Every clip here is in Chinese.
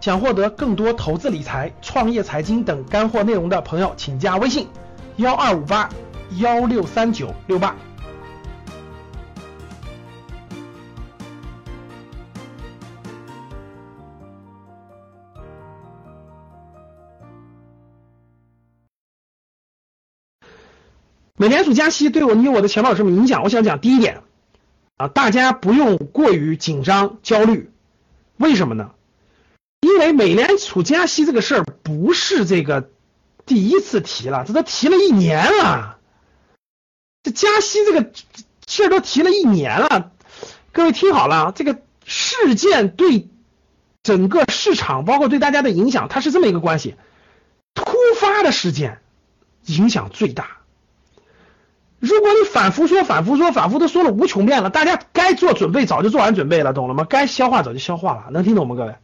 想获得更多投资理财、创业财经等干货内容的朋友，请加微信幺二五八幺六三九六八。美联储加息对我你我的钱包有什么影响？我想讲第一点啊，大家不用过于紧张焦虑，为什么呢？因为美联储加息这个事儿不是这个第一次提了，这都提了一年了。这加息这个事儿都提了一年了，各位听好了，这个事件对整个市场，包括对大家的影响，它是这么一个关系：突发的事件影响最大。如果你反复说、反复说、反复都说了无穷遍了，大家该做准备早就做完准备了，懂了吗？该消化早就消化了，能听懂吗，各位？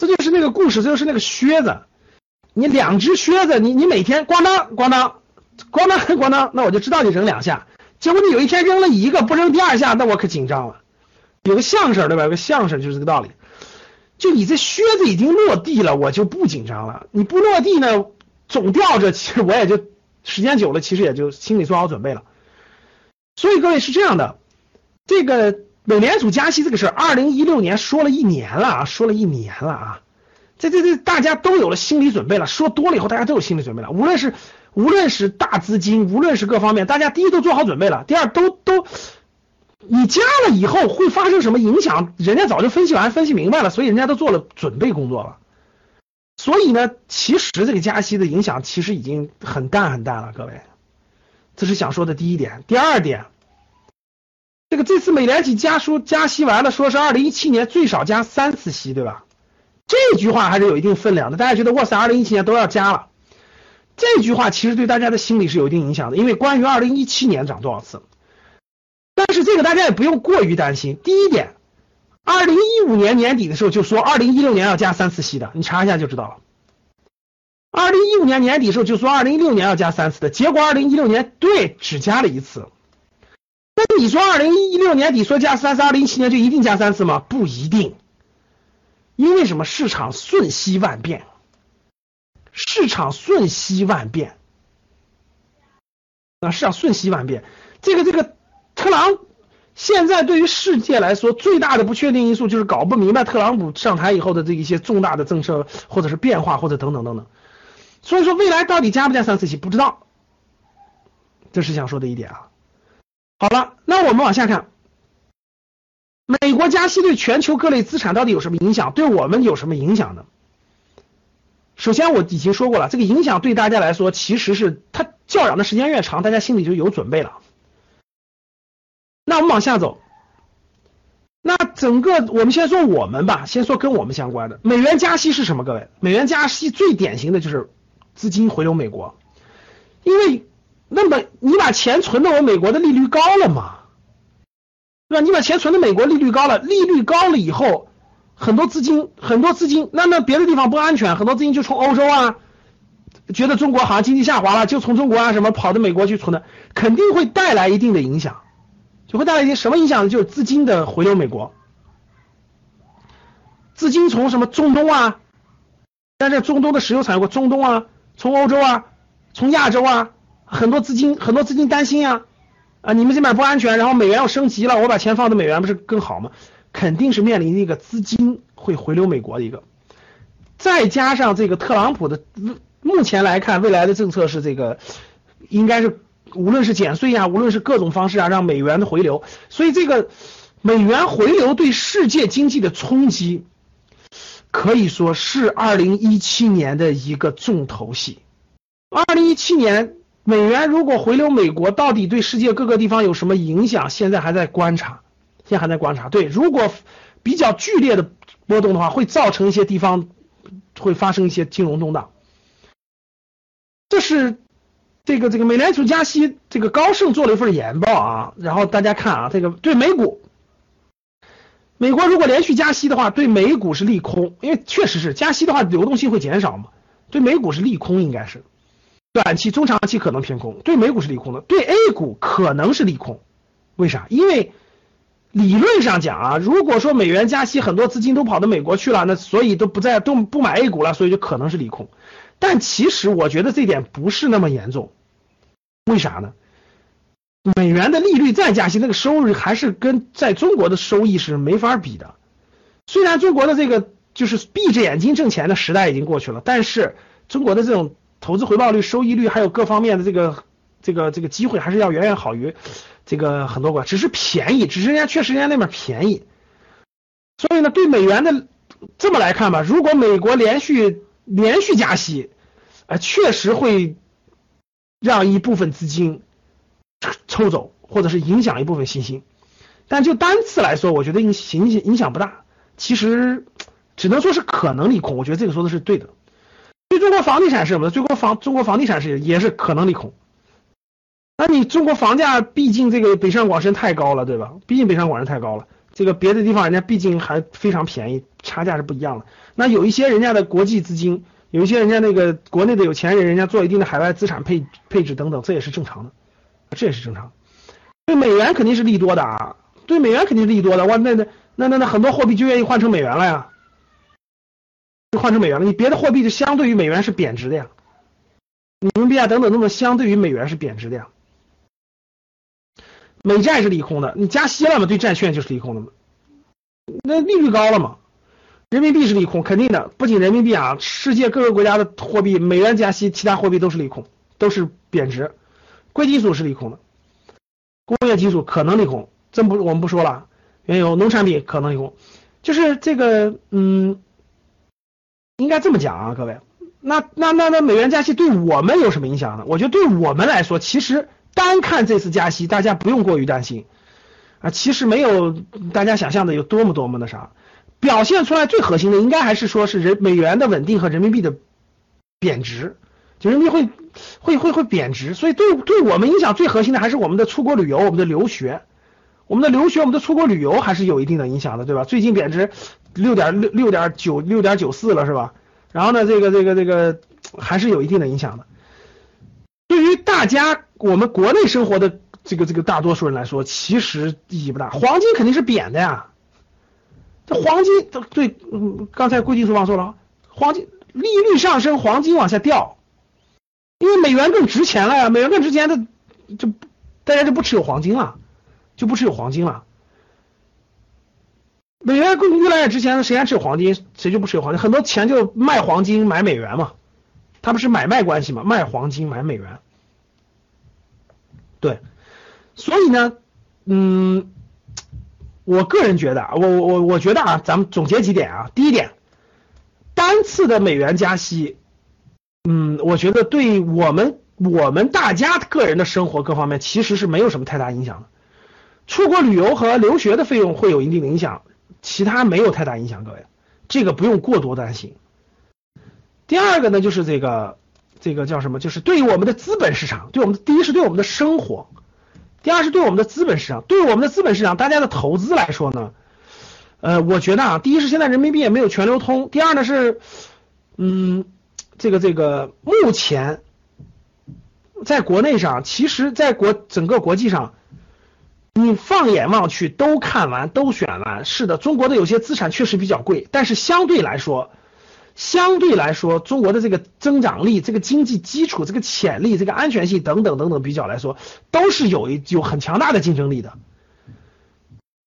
这就是那个故事，这就是那个靴子。你两只靴子，你你每天咣当咣当咣当咣当，那我就知道你扔两下。结果你有一天扔了一个，不扔第二下，那我可紧张了。有个相声对吧？有个相声就是这个道理。就你这靴子已经落地了，我就不紧张了。你不落地呢，总吊着，其实我也就。时间久了，其实也就心里做好准备了。所以各位是这样的，这个美联储加息这个事儿，二零一六年说了一年了啊，说了一年了啊，这这这大家都有了心理准备了。说多了以后，大家都有心理准备了。无论是无论是大资金，无论是各方面，大家第一都做好准备了，第二都都你加了以后会发生什么影响，人家早就分析完、分析明白了，所以人家都做了准备工作了。所以呢，其实这个加息的影响其实已经很淡很淡了，各位，这是想说的第一点。第二点，这个这次美联储加书加息完了，说是二零一七年最少加三次息，对吧？这句话还是有一定分量的。大家觉得哇塞，二零一七年都要加了，这句话其实对大家的心理是有一定影响的，因为关于二零一七年涨多少次，但是这个大家也不用过于担心。第一点。二零一五年年底的时候就说二零一六年要加三次息的，你查一下就知道了。二零一五年年底时候就说二零一六年要加三次的，结果二零一六年对只加了一次。你说二零一六年底说加三次，二零一七年就一定加三次吗？不一定，因为什么？市场瞬息万变，市场瞬息万变啊！市场瞬息万变，这个这个特朗。现在对于世界来说，最大的不确定因素就是搞不明白特朗普上台以后的这一些重大的政策或者是变化或者等等等等。所以说未来到底加不加三次息不知道，这是想说的一点啊。好了，那我们往下看，美国加息对全球各类资产到底有什么影响？对我们有什么影响呢？首先我已经说过了，这个影响对大家来说，其实是它叫嚷的时间越长，大家心里就有准备了。那我们往下走，那整个我们先说我们吧，先说跟我们相关的美元加息是什么？各位，美元加息最典型的就是资金回流美国，因为那么你把钱存到我美国的利率高了嘛，对吧？你把钱存到美国利率高了，利率高了以后，很多资金很多资金，那那别的地方不安全，很多资金就从欧洲啊，觉得中国好像经济下滑了，就从中国啊什么跑到美国去存的，肯定会带来一定的影响。就会带来一些什么影响呢？就是资金的回流美国，资金从什么中东啊，但是中东的石油产国，中东啊，从欧洲啊，从亚洲啊，很多资金很多资金担心啊啊，你们这边不安全，然后美元要升级了，我把钱放到美元不是更好吗？肯定是面临一个资金会回流美国的一个，再加上这个特朗普的目前来看，未来的政策是这个应该是。无论是减税啊，无论是各种方式啊，让美元的回流，所以这个美元回流对世界经济的冲击，可以说是二零一七年的一个重头戏。二零一七年美元如果回流美国，到底对世界各个地方有什么影响？现在还在观察，现在还在观察。对，如果比较剧烈的波动的话，会造成一些地方会发生一些金融动荡，这是。这个这个美联储加息，这个高盛做了一份研报啊，然后大家看啊，这个对美股，美国如果连续加息的话，对美股是利空，因为确实是加息的话，流动性会减少嘛，对美股是利空，应该是短期、中长期可能偏空，对美股是利空的，对 A 股可能是利空，为啥？因为理论上讲啊，如果说美元加息，很多资金都跑到美国去了，那所以都不在都不买 A 股了，所以就可能是利空。但其实我觉得这点不是那么严重，为啥呢？美元的利率再加息，那个收入还是跟在中国的收益是没法比的。虽然中国的这个就是闭着眼睛挣钱的时代已经过去了，但是中国的这种投资回报率、收益率还有各方面的这个这个这个机会，还是要远远好于。这个很多国只是便宜，只是人家确实人家那边便宜，所以呢，对美元的这么来看吧，如果美国连续连续加息，呃，确实会让一部分资金抽走，或者是影响一部分信心。但就单次来说，我觉得影影影响不大。其实只能说是可能利空，我觉得这个说的是对的。对中国房地产是什么？中国房中国房地产是也是可能利空。那你中国房价毕竟这个北上广深太高了，对吧？毕竟北上广深太高了，这个别的地方人家毕竟还非常便宜，差价是不一样的。那有一些人家的国际资金，有一些人家那个国内的有钱人，人家做一定的海外资产配配置等等，这也是正常的，这也是正常。对美元肯定是利多的啊，对美元肯定是利多的。哇，那那那那那很多货币就愿意换成美元了呀，换成美元了。你别的货币就相对于美元是贬值的呀，人民币啊等等等等，相对于美元是贬值的呀。美债是利空的，你加息了嘛？对债券就是利空的嘛？那利率高了嘛？人民币是利空，肯定的。不仅人民币啊，世界各个国家的货币，美元加息，其他货币都是利空，都是贬值。贵金属是利空的，工业金属可能利空，这不我们不说了。原油、农产品可能利空，就是这个，嗯，应该这么讲啊，各位。那那那那美元加息对我们有什么影响呢？我觉得对我们来说，其实。单看这次加息，大家不用过于担心啊，其实没有大家想象的有多么多么的啥，表现出来最核心的应该还是说是人美元的稳定和人民币的贬值，就人民币会会会会贬值，所以对对我们影响最核心的还是我们的出国旅游、我们的留学、我们的留学、我们的出国旅游还是有一定的影响的，对吧？最近贬值六点六六点九六点九四了，是吧？然后呢，这个这个这个还是有一定的影响的。对于大家，我们国内生活的这个这个大多数人来说，其实意义不大。黄金肯定是贬的呀，这黄金对，嗯，刚才贵金属忘说了，黄金利率上升，黄金往下掉，因为美元更值钱了呀，美元更值钱的就大家就不持有黄金了，就不持有黄金了。美元更越来越值钱，谁还持有黄金？谁就不持有黄金？很多钱就卖黄金买美元嘛。它不是买卖关系嘛？卖黄金买美元，对，所以呢，嗯，我个人觉得啊，我我我觉得啊，咱们总结几点啊。第一点，单次的美元加息，嗯，我觉得对我们我们大家个人的生活各方面其实是没有什么太大影响的。出国旅游和留学的费用会有一定的影响，其他没有太大影响，各位，这个不用过多担心。第二个呢，就是这个，这个叫什么？就是对于我们的资本市场，对我们第一是对我们的生活，第二是对我们的资本市场。对我们的资本市场，大家的投资来说呢，呃，我觉得啊，第一是现在人民币也没有全流通，第二呢是，嗯，这个这个目前在国内上，其实在国整个国际上，你放眼望去都看完都选完，是的，中国的有些资产确实比较贵，但是相对来说。相对来说，中国的这个增长力、这个经济基础、这个潜力、这个安全性等等等等比较来说，都是有一有很强大的竞争力的。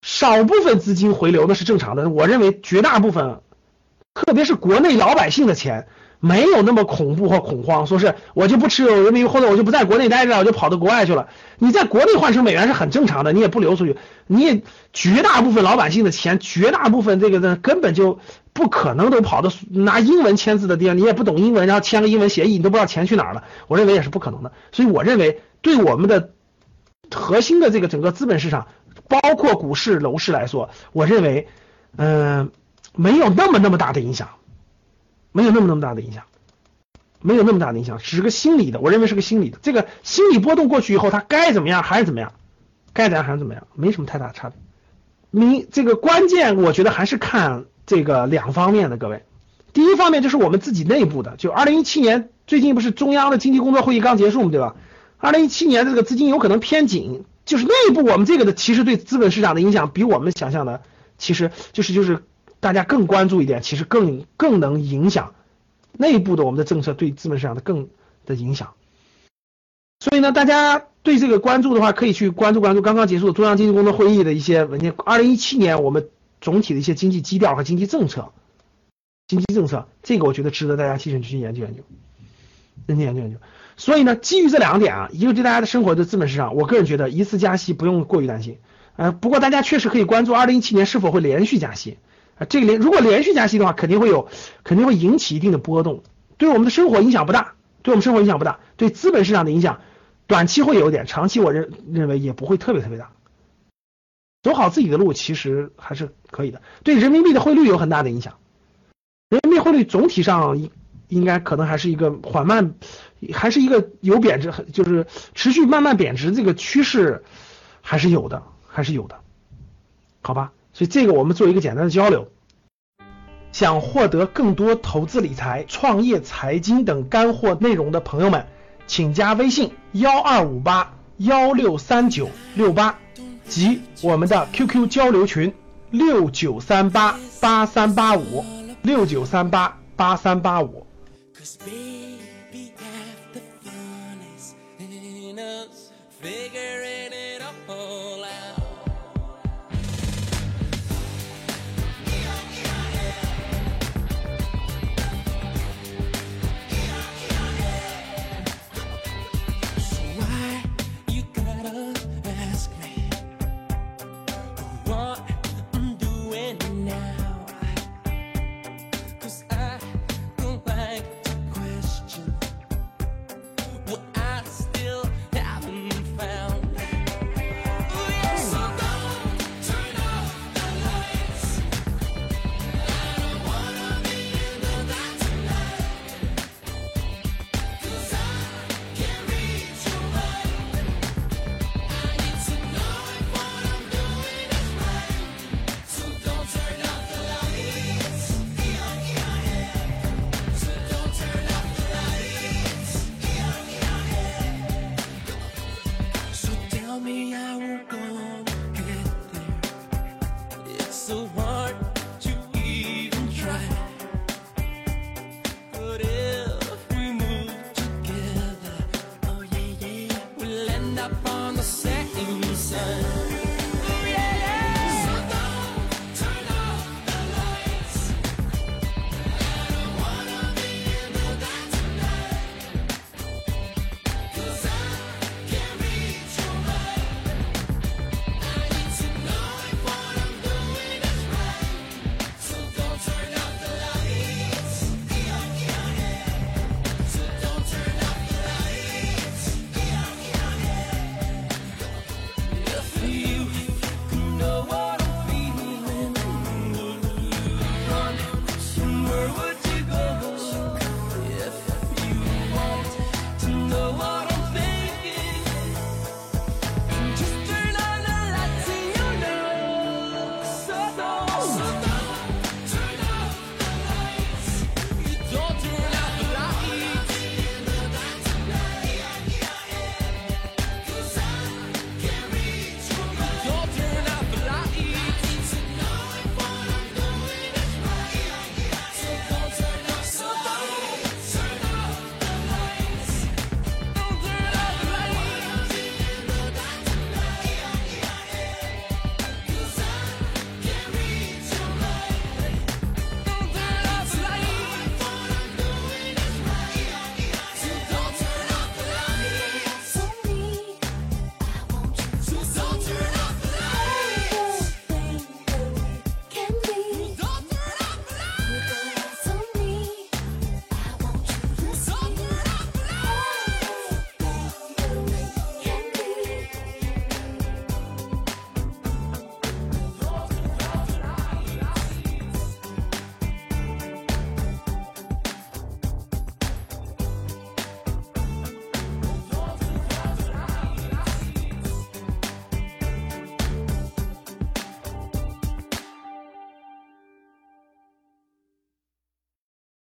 少部分资金回流那是正常的，我认为绝大部分，特别是国内老百姓的钱。没有那么恐怖或恐慌，说是我就不持有人民币，或者我就不在国内待着，我就跑到国外去了。你在国内换成美元是很正常的，你也不流出去，你也绝大部分老百姓的钱，绝大部分这个呢根本就不可能都跑到拿英文签字的地方，你也不懂英文，然后签个英文协议，你都不知道钱去哪儿了。我认为也是不可能的。所以我认为对我们的核心的这个整个资本市场，包括股市、楼市来说，我认为嗯没有那么那么大的影响。没有那么那么大的影响，没有那么大的影响，只是个心理的，我认为是个心理的。这个心理波动过去以后，它该怎么样还是怎么样，该怎样还是怎么样，没什么太大差别。你这个关键，我觉得还是看这个两方面的，各位。第一方面就是我们自己内部的，就二零一七年最近不是中央的经济工作会议刚结束嘛，对吧？二零一七年这个资金有可能偏紧，就是内部我们这个的其实对资本市场的影响比我们想象的，其实就是就是大家更关注一点，其实更更能影响内部的我们的政策对资本市场的更的影响。所以呢，大家对这个关注的话，可以去关注关注刚刚结束的中央经济工作会议的一些文件。二零一七年我们总体的一些经济基调和经济政策，经济政策这个我觉得值得大家提前去研究研究，认真研究研究。所以呢，基于这两点啊，一个对大家的生活的资本市场，我个人觉得一次加息不用过于担心。呃，不过大家确实可以关注二零一七年是否会连续加息啊。这个连如果连续加息的话，肯定会有肯定会引起一定的波动，对我们的生活影响不大，对我们生活影响不大，对资本市场的影响。短期会有点，长期我认认为也不会特别特别大。走好自己的路其实还是可以的。对人民币的汇率有很大的影响，人民币汇率总体上应应该可能还是一个缓慢，还是一个有贬值，就是持续慢慢贬值这个趋势还是有的，还是有的，好吧？所以这个我们做一个简单的交流。想获得更多投资理财、创业、财经等干货内容的朋友们。请加微信幺二五八幺六三九六八及我们的 QQ 交流群六九三八八三八五六九三八八三八五。